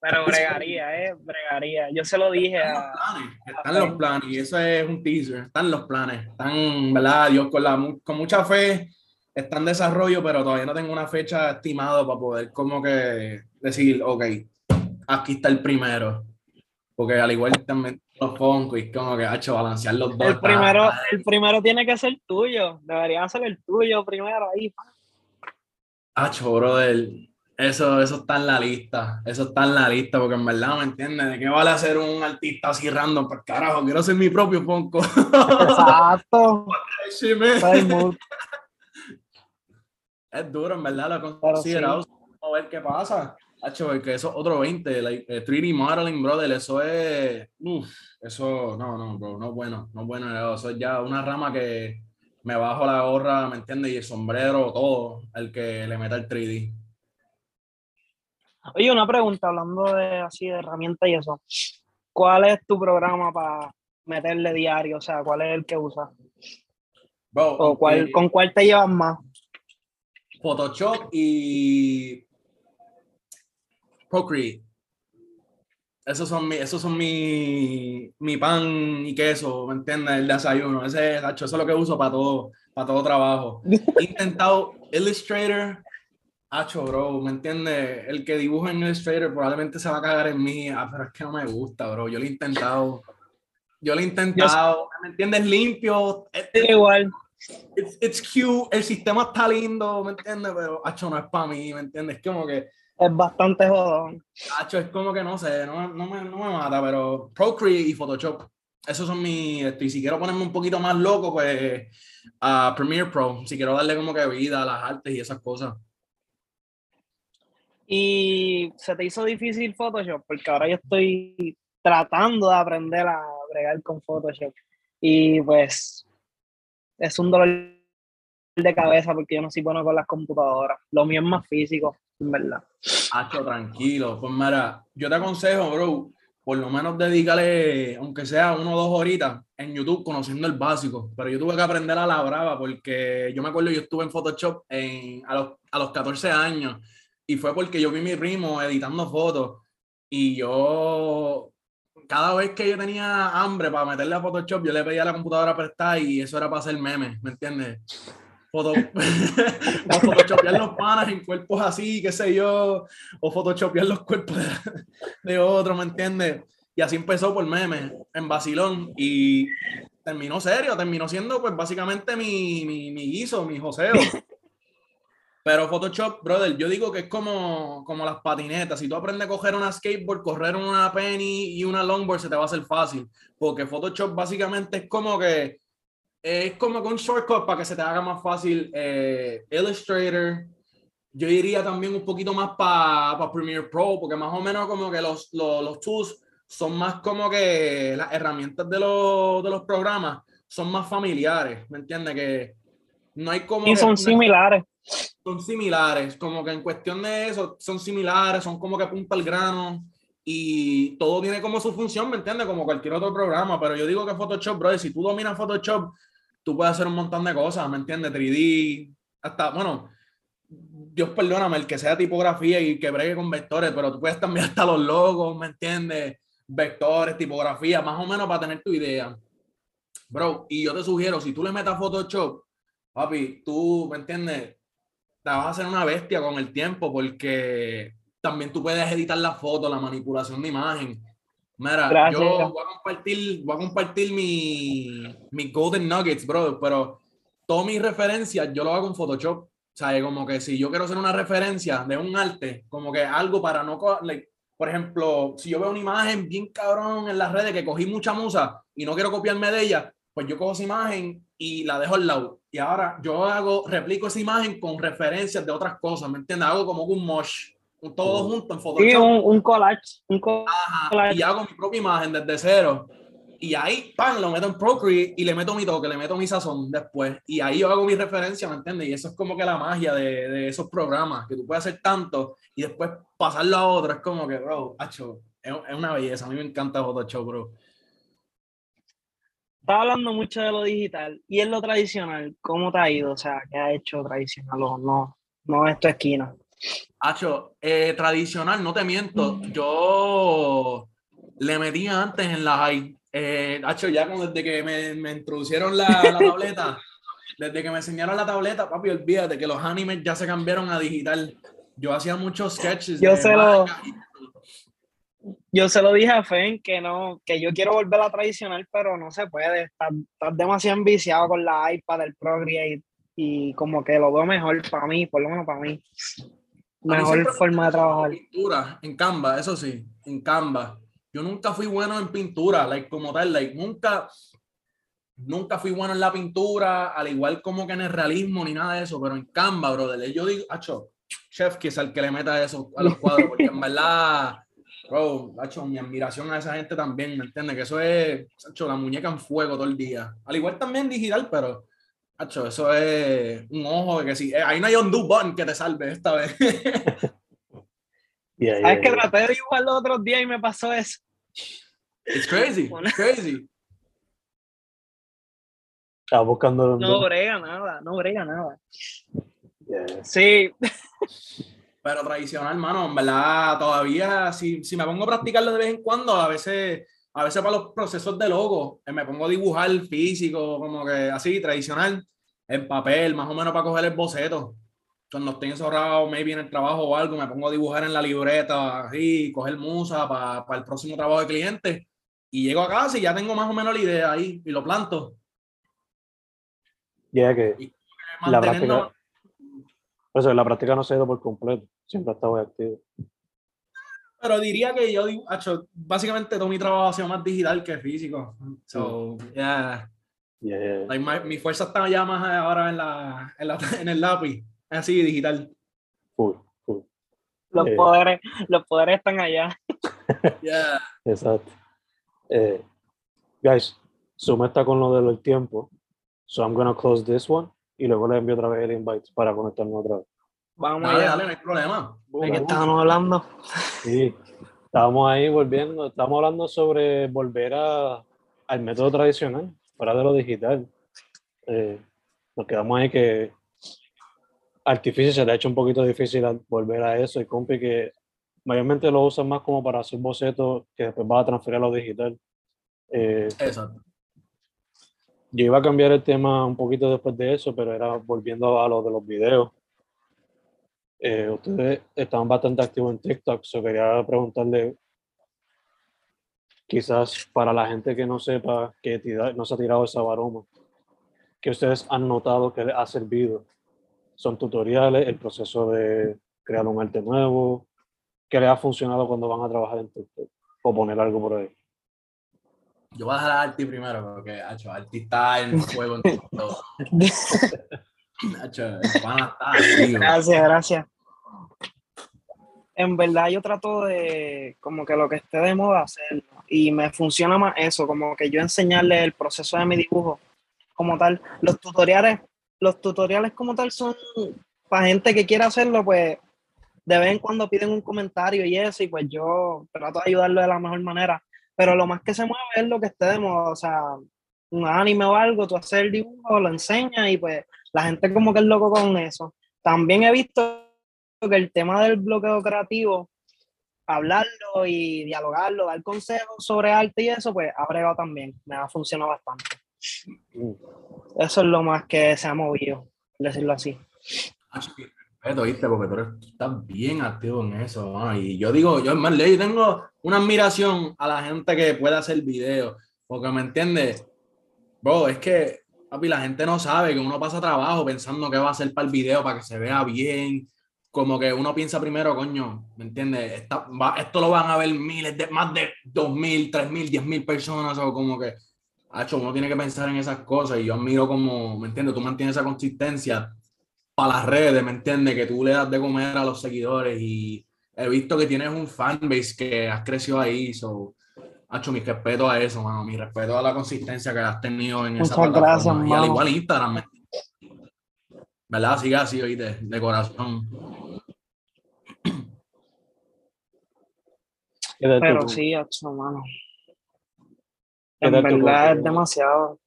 Pero bregaría, eh, bregaría. Yo se lo dije a. Planes, Están los planes, y eso es un teaser. Están los planes. Están, ¿verdad? Dios, con, la, con mucha fe, está en desarrollo, pero todavía no tengo una fecha estimada para poder, como que decir, ok, aquí está el primero. Porque al igual también los Funko, y como que ha hecho balancear los dos. El primero, el primero tiene que ser tuyo. Debería ser el tuyo primero ahí. Hacho, brother. Eso, eso está en la lista. Eso está en la lista, porque en verdad, ¿me entiendes? ¿De qué vale hacer un artista así random? Pues carajo, quiero ser mi propio Funko. Exacto. Sí. Es duro, en verdad, lo he considerado. Vamos a ver qué pasa. Hacho, porque eso es otro 20. like, eh, 3D modeling, brother, eso es. Uf, eso, no, no, bro, no es bueno. No es bueno. Eso es ya una rama que me bajo la gorra, ¿me entiendes? Y el sombrero, todo, el que le meta el 3D. Oye, una pregunta, hablando de así de herramientas y eso. ¿Cuál es tu programa para meterle diario? O sea, ¿cuál es el que usas? ¿O cuál, eh, con cuál te llevas más? Photoshop y Procreate. Esos son mi, esos son mi, mi pan y queso, ¿me entiendes? El desayuno. Ese, eso es lo que uso para todo, para todo trabajo. He intentado Illustrator. Hacho, bro, ¿me entiendes? El que dibuja en Illustrator probablemente se va a cagar en mí, ah, pero es que no me gusta, bro. Yo lo he intentado. Yo lo he intentado, ¿me entiendes? Limpio. Es- Sí, igual. it's, it's cute, el sistema está lindo, ¿me entiendes? Pero, hacho, no es para mí, ¿me entiendes? Es como que, Es bastante jodón. hacho, es como que no sé, no, no, me, no me mata, pero Procreate y Photoshop, esos son mis, este, y si quiero ponerme un poquito más loco, pues, a Premiere Pro, si quiero darle como que vida a las artes y esas cosas. Y se te hizo difícil Photoshop, porque ahora yo estoy tratando de aprender a bregar con Photoshop. Y pues es un dolor de cabeza porque yo no soy bueno con las computadoras. Lo mío es más físico, en verdad. Hacho, tranquilo. Pues mira, yo te aconsejo, bro, por lo menos dedícale, aunque sea uno o dos horitas, en YouTube conociendo el básico. Pero yo tuve que aprender a la brava porque yo me acuerdo, yo estuve en Photoshop en, a, los, a los 14 años y fue porque yo vi a mi primo editando fotos y yo, cada vez que yo tenía hambre para meterle a Photoshop, yo le pedía la computadora prestada y eso era para hacer memes, ¿me entiendes? Foto, o photoshopear los panas en cuerpos así, qué sé yo, o photoshopear los cuerpos de, de otro, ¿me entiendes? Y así empezó por memes, en vacilón, y terminó serio, terminó siendo pues básicamente mi, mi, mi guiso, mi joseo. Pero Photoshop, brother, yo digo que es como, como las patinetas. Si tú aprendes a coger una skateboard, correr una penny y una longboard, se te va a hacer fácil. Porque Photoshop básicamente es como que es como que un shortcut para que se te haga más fácil eh, Illustrator, yo iría también un poquito más para Premiere Pro, porque más o menos como que los, los, los tools son más como que las herramientas de los, de los programas son más familiares, ¿me entiendes? Que no hay como... Y que- son similares. Son similares, como que en cuestión de eso, son similares, son como que punta al grano y todo tiene como su función, ¿me entiendes? Como cualquier otro programa, pero yo digo que Photoshop, bro, si tú dominas Photoshop, tú puedes hacer un montón de cosas, ¿me entiendes? 3D, hasta, bueno, Dios perdóname, el que sea tipografía y que bregue con vectores, pero tú puedes también hasta los logos, ¿me entiendes? Vectores, tipografía, más o menos para tener tu idea. Bro, y yo te sugiero, si tú le metas Photoshop, papi, tú, ¿me entiendes? Te vas a hacer una bestia con el tiempo porque también tú puedes editar la foto, la manipulación de imagen. Mira, Gracias. yo voy a compartir, voy a compartir mi, mi Golden Nuggets, bro, pero todas mis referencias yo lo hago en Photoshop. O sea, como que si yo quiero hacer una referencia de un arte, como que algo para no... like, por ejemplo, si yo veo una imagen bien cabrón en las redes que cogí mucha musa y no quiero copiarme de ella, pues yo cojo esa imagen y la dejo al lado. Y ahora yo hago, replico esa imagen con referencias de otras cosas, ¿me entiendes? Hago como un mosh, todo Mm. junto en Photoshop. Sí, un, un collage. Un Ajá, y hago mi propia imagen desde cero. Y ahí, ¡pam!, lo meto en Procreate y le meto mi toque, le meto mi sazón después. Y ahí yo hago mi referencia, ¿me entiendes? Y eso es como que la magia de, de esos programas, que tú puedes hacer tanto y después pasarlo a otro. Es como que, bro, hacho, es, es una belleza. A mí me encanta Photoshop, bro. Estaba hablando mucho de lo digital y en lo tradicional, ¿cómo te ha ido? O sea, ¿qué ha hecho tradicional o no? No es tu esquina. Hacho, eh, tradicional, no te miento. Yo le metía antes en la high. Eh, hacho, ya como desde que me, me introducieron la, la tableta, desde que me enseñaron la tableta, papi, olvídate que los animes ya se cambiaron a digital. Yo hacía muchos sketches. Yo de se lo- Yo se lo dije a Fen que no, que yo quiero volver a la tradicional, pero no se puede. Estás, estás demasiado enviciado con la iPad, el Procreate, y como que lo veo mejor para mí, por lo menos para mí. Mí Mejor me forma de trabajar. Pintura, en Canva, eso sí, en Canva. Yo nunca fui bueno en pintura, like, como tal, like, nunca, nunca fui bueno en la pintura, al igual como que en el realismo ni nada de eso, pero en Canva, brother, yo digo, acho, chef que es el que le meta eso a los cuadros, porque en verdad, bro, acho, mi admiración a esa gente también, ¿me entiendes? Que eso es, acho, la muñeca en fuego todo el día. Al igual también digital, pero, acho, eso es un ojo de que sí, eh, ahí no hay undo button que te salve esta vez. Y ahí- ¿Sabes que traté de dibujar los otros días y me pasó eso? It's crazy, it's crazy. Estaba buscando los No brega nada, no brega nada. Yeah. Sí, Pero tradicional, mano, en verdad, todavía, si, si me pongo a practicarlo de vez en cuando, a veces, a veces para los procesos de logo, eh, me pongo a dibujar físico, como que así, tradicional, en papel, más o menos para coger el boceto. Cuando estoy encerrado, maybe en el trabajo o algo, me pongo a dibujar en la libreta, así, coger musa para, para el próximo trabajo de cliente. Y llego a casa y ya tengo más o menos la idea ahí y lo planto. Yeah, que La práctica- por eso, la práctica no se ha ido por completo. Siempre ha estado activo. Pero diría que yo, acho, básicamente todo mi trabajo ha sido más digital que físico. So, yeah. Yeah, yeah. Like, my- mi fuerza está ya más ahora en, la, en, la- en el lápiz, así digital. Full, full. los Eh. poderes, los poderes están allá. Yeah. Exacto. Eh, guys, Zoom está con lo del tiempo. So I'm gonna close this one y luego les envío otra vez el invite para conectarnos otra vez. Vamos Dale, allá. dale, no hay problema. ¿De qué estábamos hablando? Sí, estábamos ahí volviendo, estamos hablando sobre volver a, al método tradicional, fuera de lo digital. Eh, nos quedamos ahí que Artificio se le ha hecho un poquito difícil volver a eso y compi que mayormente lo usan más como para hacer bocetos que después va a transferir a lo digital. Eh, Exacto. Yo iba a cambiar el tema un poquito después de eso, pero era volviendo a lo de los videos. Eh, ustedes están bastante activos en TikTok, so quería preguntarle, quizás para la gente que no sepa, que tira- no se ha tirado esa baroma, que ustedes han notado que les ha servido. Son tutoriales, el proceso de crear un arte nuevo, que les ha funcionado cuando van a trabajar en TikTok, o poner algo por ahí. Yo voy a dejar a Arti primero, porque acho, Arti está en fuego en todo. El pana está activo. Gracias, gracias. en verdad yo trato de, como que lo que esté de moda hacerlo. Y me funciona más eso, como que yo enseñarle el proceso de mi dibujo como tal. Los tutoriales, los tutoriales como tal son para gente que quiera hacerlo, pues de vez en cuando piden un comentario y eso, y pues yo trato de ayudarlo de la mejor manera. Pero lo más que se mueve es lo que esté de moda, o sea, un anime o algo, tú haces el dibujo, lo enseñas y pues la gente como que es loco con eso. También he visto que el tema del bloqueo creativo, hablarlo y dialogarlo, dar consejos sobre arte y eso, pues ha bregado también, me ha funcionado bastante. Mm. Eso es lo más que se ha movido, decirlo así. Respeto, ¿viste? Porque tú, estás bien activo en eso. Y yo digo, yo más ley, tengo una admiración a la gente que puede hacer videos, porque me entiendes, bro, es que papi, la gente no sabe que uno pasa trabajo pensando que va a hacer para el video, para que se vea bien. Como que uno piensa primero, coño, ¿me entiendes? esto lo van a ver miles de, más de dos mil, tres mil, diez mil personas, o como que, hacho, uno tiene que pensar en esas cosas. Y yo admiro como, ¿me entiendes? Tú mantienes esa consistencia para las redes, ¿me entiendes? Que tú le das de comer a los seguidores y he visto que tienes un fanbase que has crecido ahí, so Hacho, mi respeto a eso, mano. Mi respeto a la consistencia que has tenido en esa plataforma. Gracias, y al igual Instagram. ¿Verdad? Sigue así, oíste, de corazón. Pero sí, hacho, mano. En verdad es demasiado.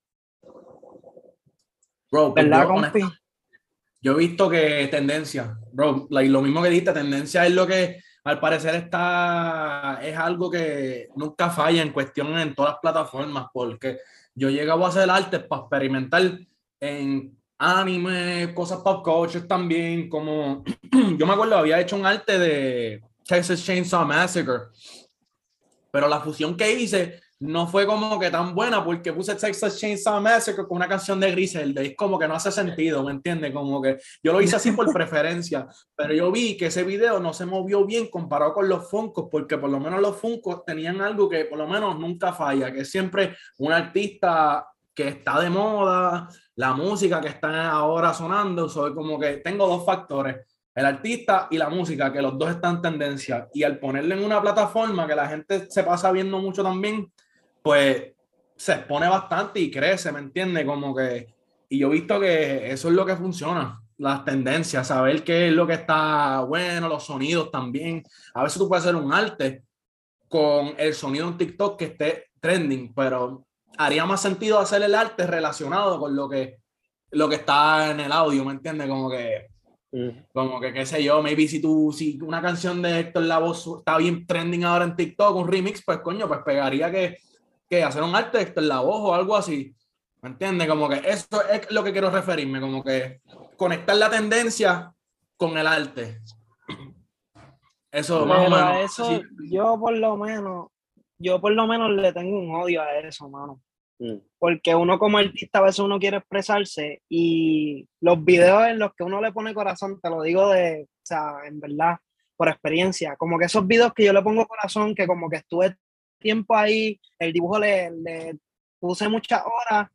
Bro, ¿verdad, compi? Yo he visto que tendencia, bro, lo mismo que dijiste, tendencia es lo que al parecer está, es algo que nunca falla en cuestión en todas las plataformas, porque yo llegaba a hacer arte para experimentar en anime, cosas pop culture también, como yo me acuerdo, había hecho un arte de Texas Chainsaw Massacre, pero la fusión que hice no fue como que tan buena porque puse Texas Chainsaw Massacre con una canción de Griselda es como que no hace sentido, ¿me entiendes? Como que yo lo hice así por preferencia, pero yo vi que ese video no se movió bien comparado con los Funkos porque por lo menos los Funkos tenían algo que por lo menos nunca falla, que siempre un artista que está de moda, la música que está ahora sonando, soy como que tengo dos factores, el artista y la música, que los dos están en tendencia y al ponerle en una plataforma que la gente se pasa viendo mucho también, pues se expone bastante y crece, ¿me entiendes? Como que, y yo he visto que eso es lo que funciona, las tendencias, saber qué es lo que está bueno, los sonidos también. A veces tú puedes hacer un arte con el sonido en TikTok que esté trending, pero haría más sentido hacer el arte relacionado con lo que, lo que está en el audio, ¿me entiendes? Como que, mm. como que, qué sé yo, maybe si tú, si una canción de Héctor Lavoe está bien trending ahora en TikTok, un remix, pues coño, pues pegaría que que hacer un arte en la voz o algo así. ¿Me entiendes? Como que eso es lo que quiero referirme, como que conectar la tendencia con el arte. Eso, más eso yo por lo menos, yo por lo menos le tengo un odio a eso, mano. Mm. Porque uno como artista a veces uno quiere expresarse y los videos en los que uno le pone corazón, te lo digo de, o sea, en verdad, por experiencia, como que esos videos que yo le pongo corazón, que como que estuve tiempo ahí, el dibujo le, le puse muchas horas,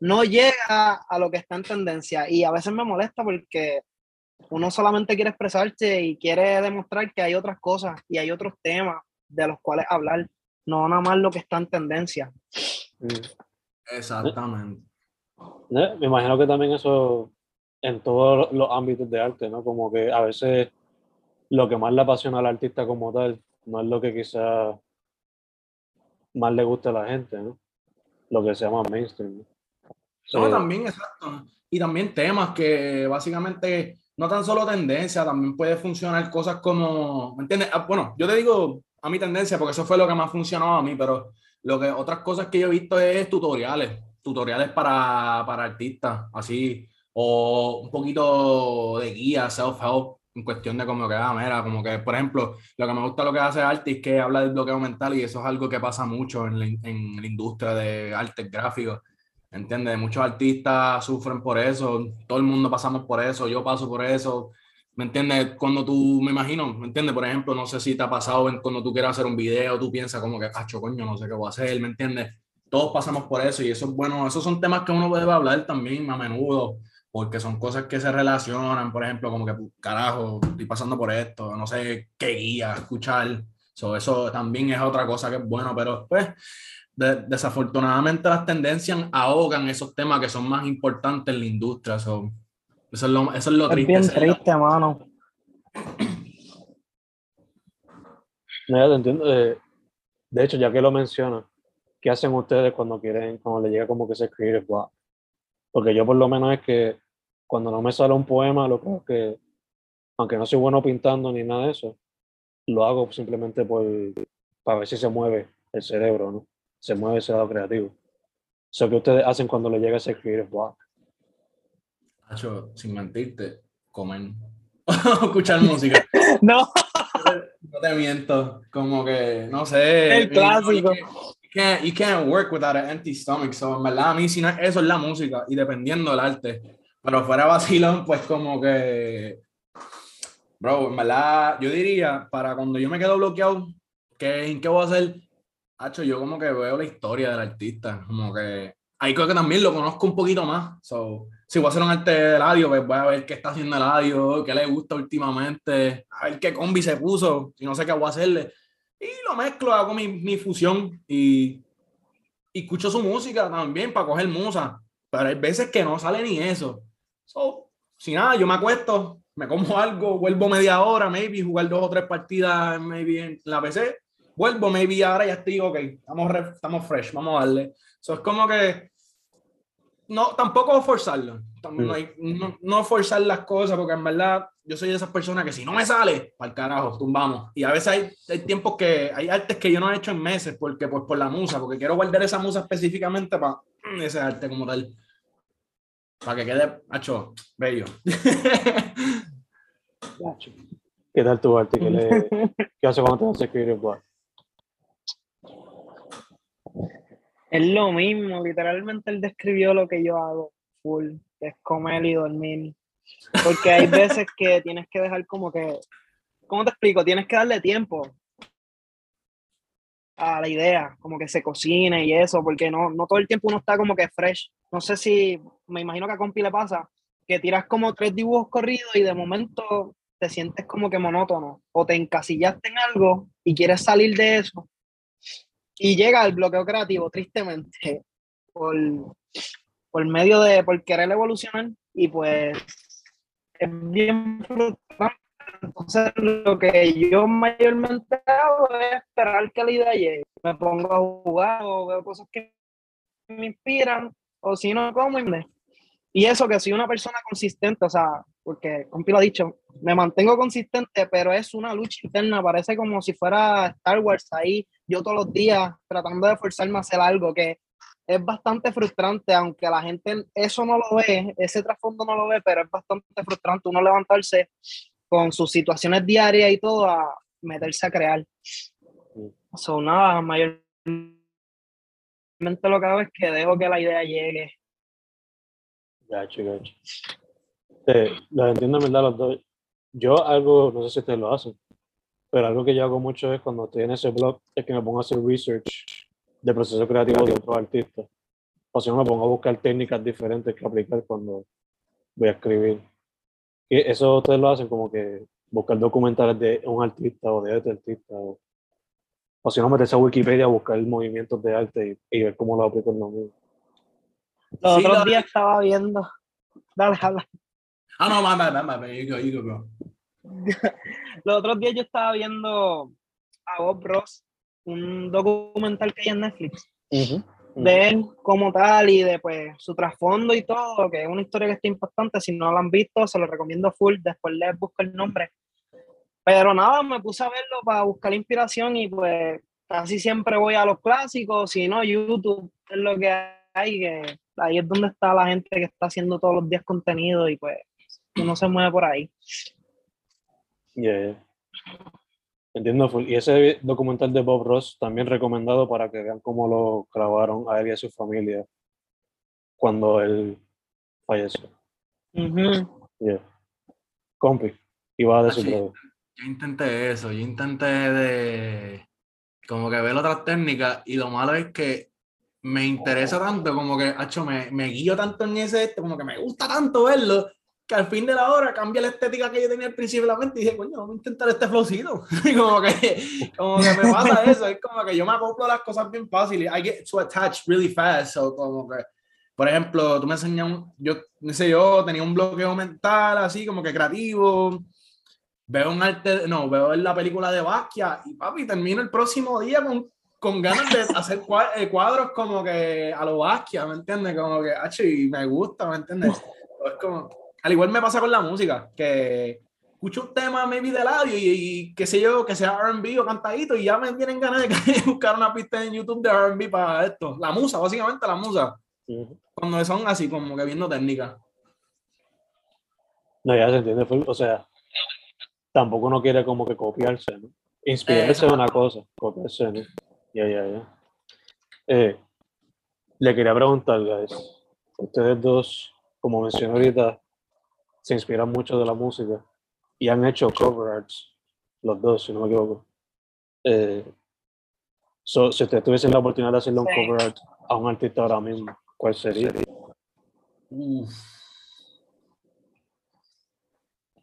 no llega a lo que está en tendencia y a veces me molesta porque uno solamente quiere expresarse y quiere demostrar que hay otras cosas y hay otros temas de los cuales hablar, no nada más lo que está en tendencia. Mm. Exactamente. Me imagino que también eso en todos los ámbitos de arte, ¿no? Como que a veces lo que más le apasiona al artista como tal no es lo que quizás más le gusta a la gente, ¿no? Lo que se llama mainstream. ¿no? también, exacto. Y también temas que básicamente no tan solo tendencia, también puede funcionar cosas como, ¿me entiendes? Ah, bueno, yo te digo a mi tendencia porque eso fue lo que más funcionó a mí, pero lo que otras cosas que yo he visto es tutoriales, tutoriales para, para artistas, así, o un poquito de guía, self-help, en cuestión de como que, ah, mira, como que, por ejemplo, lo que me gusta lo que hace Arte es que habla del bloqueo mental y eso es algo que pasa mucho en la, en la industria de arte gráfico, ¿entiendes? Muchos artistas sufren por eso, todo el mundo pasamos por eso, yo paso por eso, ¿me entiendes? Cuando tú, me imagino, ¿me entiendes? Por ejemplo, no sé si te ha pasado cuando tú quieres hacer un video, tú piensas como que, cacho, coño, no sé qué voy a hacer, ¿me entiendes? Todos pasamos por eso y eso es bueno, esos son temas que uno debe hablar también a menudo porque son cosas que se relacionan, por ejemplo, como que, carajo, estoy pasando por esto, no sé qué guía, escuchar. So, eso también es otra cosa que es bueno, pero pues desafortunadamente las tendencias ahogan esos temas que son más importantes en la industria. So, eso es lo, eso es lo Es triste. bien es la- triste, mano. No, ya te entiendo. eh, de hecho, ya que lo mencionas, ¿qué hacen ustedes cuando quieren, cuando les llega como que ese creative block? Porque yo por lo menos es que cuando no me sale un poema, lo es que, aunque no soy bueno pintando ni nada de eso, lo hago simplemente por, para ver si se mueve el cerebro, ¿no? Se mueve ese lado creativo. Eso que ustedes hacen cuando les llega ese creative block. Hacho, sin mentirte, comer. Escuchar música. No, No te miento, como que, no sé. El clásico. Can't, you can't work without an empty stomach. So, en verdad, a mí, si no, eso es la música y dependiendo del arte. Pero fuera vacilón, pues como que. Bro, en verdad, yo diría, para cuando yo me quedo bloqueado, ¿qué, ¿en qué voy a hacer? Hacho, yo como que veo la historia del artista. Como que. Ahí creo que también lo conozco un poquito más. So, si voy a hacer un arte de Eladio, pues voy a ver qué está haciendo Eladio, qué le gusta últimamente, a ver qué combi se puso, si no sé qué voy a hacerle. Y lo mezclo, hago mi, mi fusión y, y escucho su música también para coger musa. Pero hay veces que no sale ni eso. So, si nada, yo me acuesto, me como algo, vuelvo media hora, maybe, jugar dos o tres partidas, maybe en la PC. Vuelvo, maybe ahora ya estoy, ok, estamos, re- estamos fresh, vamos a darle. So, es como que no, tampoco forzarlo. Mm. No, hay- no, no forzar las cosas, porque en verdad yo soy de esas personas que si no me sale, para el carajo, tumbamos. Y a veces hay, hay tiempos que hay artes que yo no he hecho en meses, porque pues por la musa, porque quiero guardar esa musa específicamente para ese arte como tal. Para que quede, hacho, bello. ¿Qué tal tu arte? ¿Qué, le, ¿Qué hace cuando te hace creative block? Es lo mismo. Literalmente él describió lo que yo hago full, que es comer y dormir. Porque hay veces que tienes que dejar como que, ¿cómo te explico? Tienes que darle tiempo a la idea, como que se cocine y eso, porque no, no todo el tiempo uno está como que fresh. No sé si, me imagino que a Compi le pasa, que tiras como tres dibujos corridos y de momento te sientes como que monótono o te encasillaste en algo y quieres salir de eso y llega el bloqueo creativo, tristemente, por, por medio de, por querer evolucionar y pues es bien frustrante. Entonces lo que yo mayormente hago es esperar que la idea. Me pongo a jugar o veo cosas que me inspiran o si no como y me... Y eso que soy una persona consistente, o sea, porque Compi lo ha dicho, me mantengo consistente, pero es una lucha interna, parece como si fuera Star Wars ahí, yo todos los días tratando de forzarme a hacer algo que es bastante frustrante, aunque la gente eso no lo ve, ese trasfondo no lo ve, pero es bastante frustrante uno levantarse con sus situaciones diarias y todo a meterse a crear. So, nada, mayormente lo que hago es que dejo que la idea llegue. Gacho, gacho. Eh, los entiendo en verdad los dos. Yo algo, no sé si ustedes lo hacen, pero algo que yo hago mucho es cuando estoy en ese blog, es que me pongo a hacer research del proceso creativo de otros artistas. O si no, me pongo a buscar técnicas diferentes que aplicar cuando voy a escribir. Y eso ustedes lo hacen como que buscar documentales de un artista o de otro artista. O, o si no, meterse a Wikipedia a buscar movimientos de arte y, y ver cómo lo aplico en lo mío. Los Sí, otros días estaba viendo. Dale, habla. Ah, no, más, más, más, más, you go, you go, bro. Los otros días yo estaba viendo a Bob Ross, un documental que hay en Netflix, de él como tal y de pues su trasfondo y todo, que es una historia que está impactante. Si no lo han visto, se lo recomiendo full. Después les busco el nombre. Pero nada, me puse a verlo para buscar inspiración y pues casi siempre voy a los clásicos, si no, YouTube es lo que hay, que ahí es donde está la gente que está haciendo todos los días contenido y pues uno se mueve por ahí. Yeah, yeah. Entiendo. full. Y ese documental de Bob Ross también recomendado para que vean cómo lo grabaron a él y a su familia cuando él falleció. Ujú. Yeah. Compi, iba a decir Ah, sí. Yo intenté eso, yo intenté de como que ver otras técnicas y lo malo es que me interesa tanto, como que, hacho, me, me guío tanto en ese, como que me gusta tanto verlo, que al fin de la hora cambia la estética que yo tenía al principio de la mente y dije, coño, vamos a intentar este flowcito. y como que, como que me pasa eso, es como que yo me acoplo a las cosas bien fáciles. I get to attach really fast, so como que, por ejemplo, tú me enseñas, un, yo, no sé, yo tenía un bloqueo mental así, como que creativo, veo un arte, no, veo la película de Basquiat y papi, termino el próximo día con, con ganas de hacer eh, cuadros como que a lo Basquiat, ¿me entiendes? Como que, y me gusta, ¿me entiendes? Es como, al igual me pasa con la música, que escucho un tema maybe de audio y, y qué sé yo, que sea R&B o cantadito y ya me tienen ganas de buscar una pista en YouTube de R&B para esto. La musa, básicamente la musa. Cuando son así, como que viendo técnica. No, ya se entiende. O sea, tampoco uno quiere como que copiarse, ¿no? Inspirarse es una cosa, copiarse, ¿no? Ya, ya, ya. Eh, le quería preguntar, guys, ustedes dos, como mencioné ahorita, se inspiran mucho de la música y han hecho cover arts, los dos, si no me equivoco. Eh, si ustedes tuviesen la oportunidad de hacerle un cover art a un artista ahora mismo, ¿cuál sería?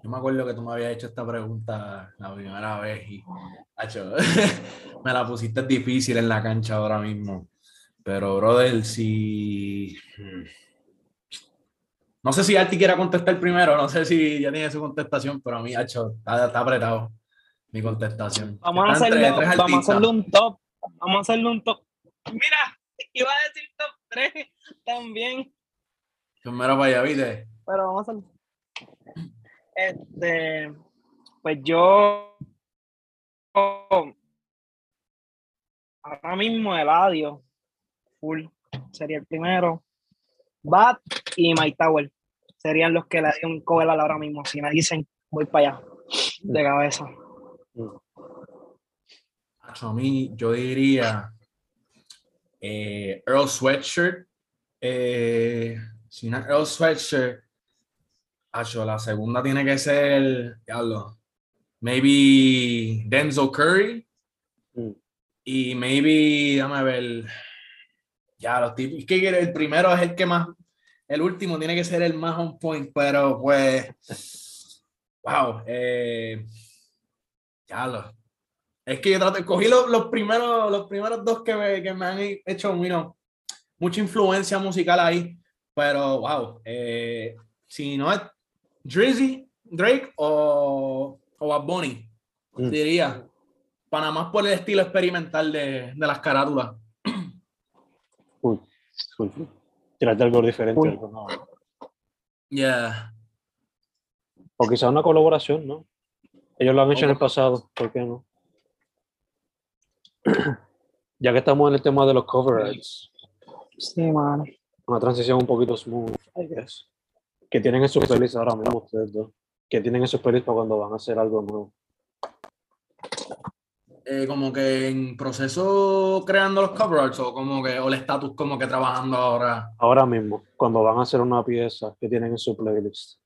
Yo me acuerdo que tú me habías hecho esta pregunta la primera vez y me la pusiste difícil en la cancha ahora mismo. Pero, brother, si. No sé si Arti quiera contestar primero, no sé si ya tiene su contestación, pero a mí, hecho, está, apretado mi contestación. Vamos a, hacerle, vamos a hacerle un top. Vamos a hacerle un top. Mira, iba a decir top 3 también. Primero para allá, ¿viste? Pero vamos a. Este, pues yo ahora mismo Eladio, full, sería el primero. Bat y My Tower serían los que le dieron un cover ahora mismo. Si me dicen, voy para allá, de cabeza. A mí, yo diría eh, Earl Sweatshirt. Eh, si no Earl Sweatshirt, la segunda tiene que ser, diablo, maybe Denzel Curry. Mm. Y maybe, déjame ver, ya los tipos, es que el primero es el que más, el último tiene que ser el más on point, pero pues, wow, eh, ya lo, es que yo trato, cogí los, los, primeros, los primeros dos que me, que me han hecho, mucha influencia musical ahí, pero wow, eh, si no es Drizzy, Drake o, o Bad Bunny, mm. diría. Para más por el estilo experimental de, de las carátulas. Uy, uy, Tirarte algo diferente. Algo no. Yeah. O quizá una colaboración, ¿no? Ellos lo han hecho en el pasado, ¿por qué no? ya que estamos en el tema de los cover Sí, man. Una transición un poquito smooth, I guess que tienen en sus pelis ahora mismo ustedes dos? Que tienen en sus pelis para cuando van a hacer algo nuevo? Eh, como que en proceso creando los covers o como que o el estatus como que trabajando ahora ahora mismo cuando van a hacer una pieza que tienen en su playlist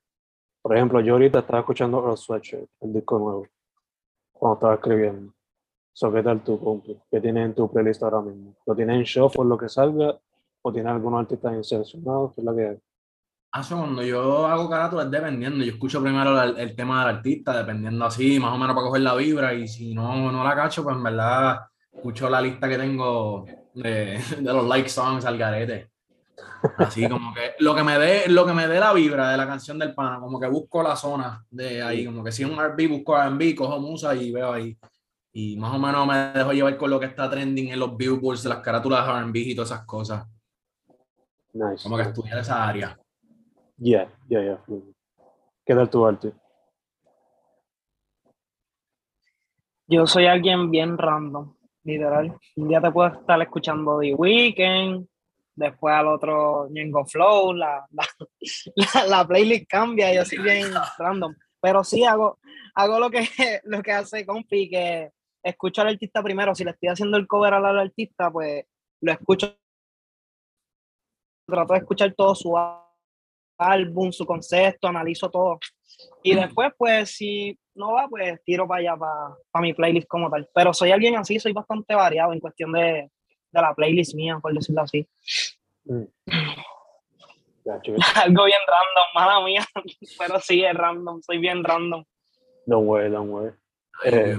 por ejemplo yo ahorita estaba escuchando Earl Sweatshirt el disco nuevo cuando estaba escribiendo so, ¿qué tal tu? ¿qué en tu playlist ahora mismo? ¿lo tienes en show por lo que salga? ¿o tienes algunos artistas insercionados? ¿qué es la que Ah, cuando yo hago carátulas dependiendo, yo escucho primero el, tema del artista, dependiendo así, más o menos para coger la vibra, y si no, no la cacho, pues en verdad escucho la lista que tengo de, de los like songs al garete. Así como que lo que me dé, lo que me dé la vibra de la canción del pana, como que busco la zona de ahí, como que si es un RB, busco RB, cojo musa y veo ahí. Y más o menos me dejo llevar con lo que está trending en los billboards las carátulas de RB y todas esas cosas. Nice. Como que estudiar esa área. Ya, ya, ya. ¿Qué tal tu arte? Yo soy alguien bien random, literal. Un día te puedo estar escuchando The Weeknd, después al otro Ñengo Flow, la, la, playlist cambia y así bien random. Pero sí hago, hago lo que, lo que hace Compi, que escucho al artista primero. Si le estoy haciendo el cover al artista, pues lo escucho. Trato de escuchar todo su álbum, su concepto, analizo todo. Y después, pues, si no va, pues tiro para allá, para, para mi playlist como tal. Pero soy alguien así, soy bastante variado en cuestión de, de la playlist mía, por decirlo así. Mm. Algo bien random, mala mía, pero sí es random, soy bien random. Don't worry, don't worry. Eh,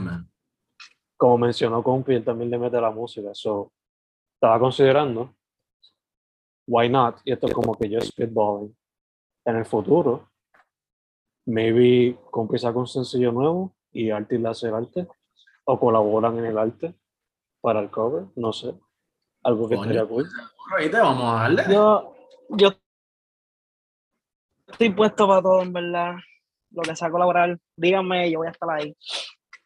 como mencionó Compi, él también le mete la música. So, estaba considerando, why not? Y esto es como que yo spitballing. En el futuro, maybe Compi saca un sencillo nuevo y Artis le hace el arte, o colaboran en el arte para el cover, no sé. Algo que estaría cool. Oíste, vamos a darle. Yo, yo estoy puesto para todo, en verdad. Lo que sea colaborar, díganme, yo voy a estar ahí.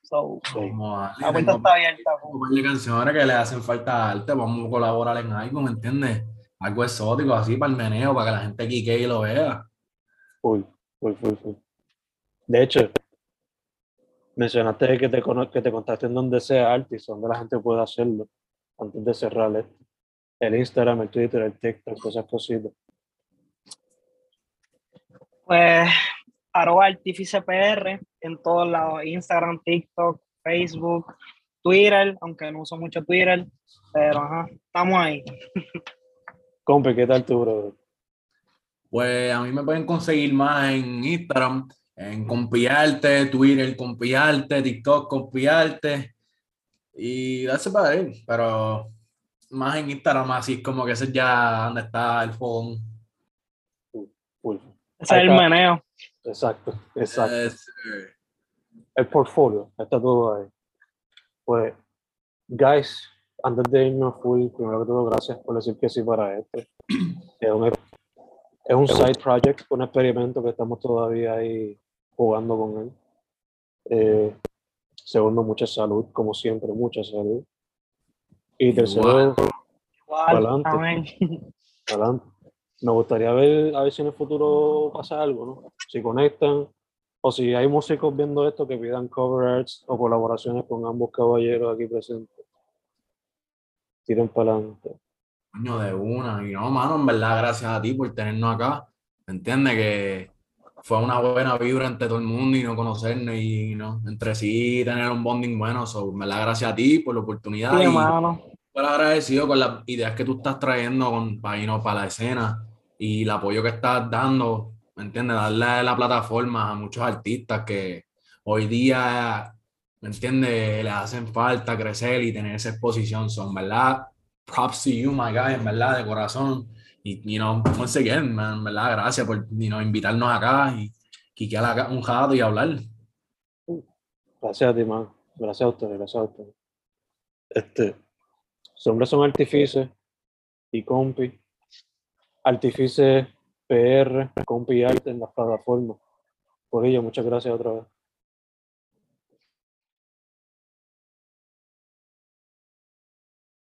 So, Vamos a la darle. puerta Tengo está abierta. un par de canciones que le hacen falta arte. Vamos a colaborar en algo, ¿me entiendes? Algo exótico, así para el meneo, para que la gente quique y lo vea. Full, full, full, full. De hecho, mencionaste que te, que te contacten donde sea Artis, donde la gente puede hacerlo, antes de cerrar esto. El Instagram, el Twitter, el TikTok, esas cositas. Pues, arroba artífice PR en todos lados, Instagram, TikTok, Facebook, Twitter, aunque no uso mucho Twitter, pero ajá, estamos ahí. Compi, ¿qué tal tú, brother? Pues a mí me pueden conseguir más en Instagram, en Compiarte, Twitter, Compiarte, TikTok, Compiarte. Y darse para él, pero más en Instagram, así es como que ese es ya donde está el fogón. Ese es el meneo. Exacto, exacto. El portfolio, está todo ahí. Pues, guys, antes de irnos full, primero que todo, gracias por decir que sí para esto. Es un, es un side project, un experimento que estamos todavía ahí jugando con él. Eh, segundo, mucha salud, como siempre, mucha salud. Y tercero, amén. adelante. Me gustaría ver a ver si en el futuro pasa algo, ¿no? Si conectan o si hay músicos viendo esto que pidan cover arts o colaboraciones con ambos caballeros aquí presentes. Tiren para adelante. Coño, de una. Y no, mano, en verdad, gracias a ti por tenernos acá. ¿Me entiendes? Que fue una buena vibra entre todo el mundo y no conocernos y no, entre sí tener un bonding bueno. So, en verdad, gracias a ti por la oportunidad Sí, y hermano. súper agradecido con las ideas que tú estás trayendo con, para, irnos para la escena y el apoyo que estás dando, ¿me entiendes? Darle la plataforma a muchos artistas que hoy día, ¿me entiendes? Les hacen falta crecer y tener esa exposición. Son, ¿verdad? Props to you, my guy, en verdad, de corazón. Y, you know, once again, man, en verdad, gracias por you know, invitarnos acá y quiquear acá un rato y hablar. Gracias a ti, man. Gracias a ustedes, gracias a ustedes. Este, hombres son Artifice y Compi. Artifice PR, Compi Arte en las plataformas. Por ello, muchas gracias otra vez.